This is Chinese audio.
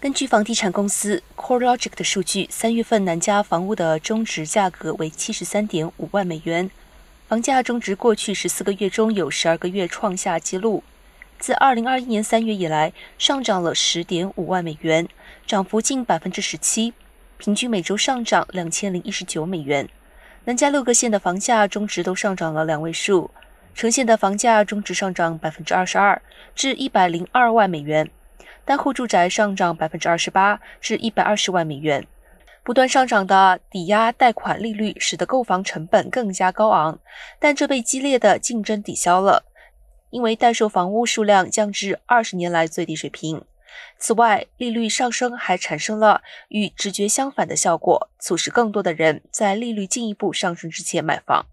根据房地产公司 CoreLogic 的数据，三月份南加房屋的中值价格为七十三点五万美元，房价中值过去十四个月中有十二个月创下纪录。自二零二一年三月以来，上涨了十点五万美元，涨幅近百分之十七，平均每周上涨两千零一十九美元。南加六个县的房价中值都上涨了两位数，城县的房价中值上涨百分之二十二，至一百零二万美元。单户住宅上涨百分之二十八，至一百二十万美元。不断上涨的抵押贷款利率使得购房成本更加高昂，但这被激烈的竞争抵消了，因为待售房屋数量降至二十年来最低水平。此外，利率上升还产生了与直觉相反的效果，促使更多的人在利率进一步上升之前买房。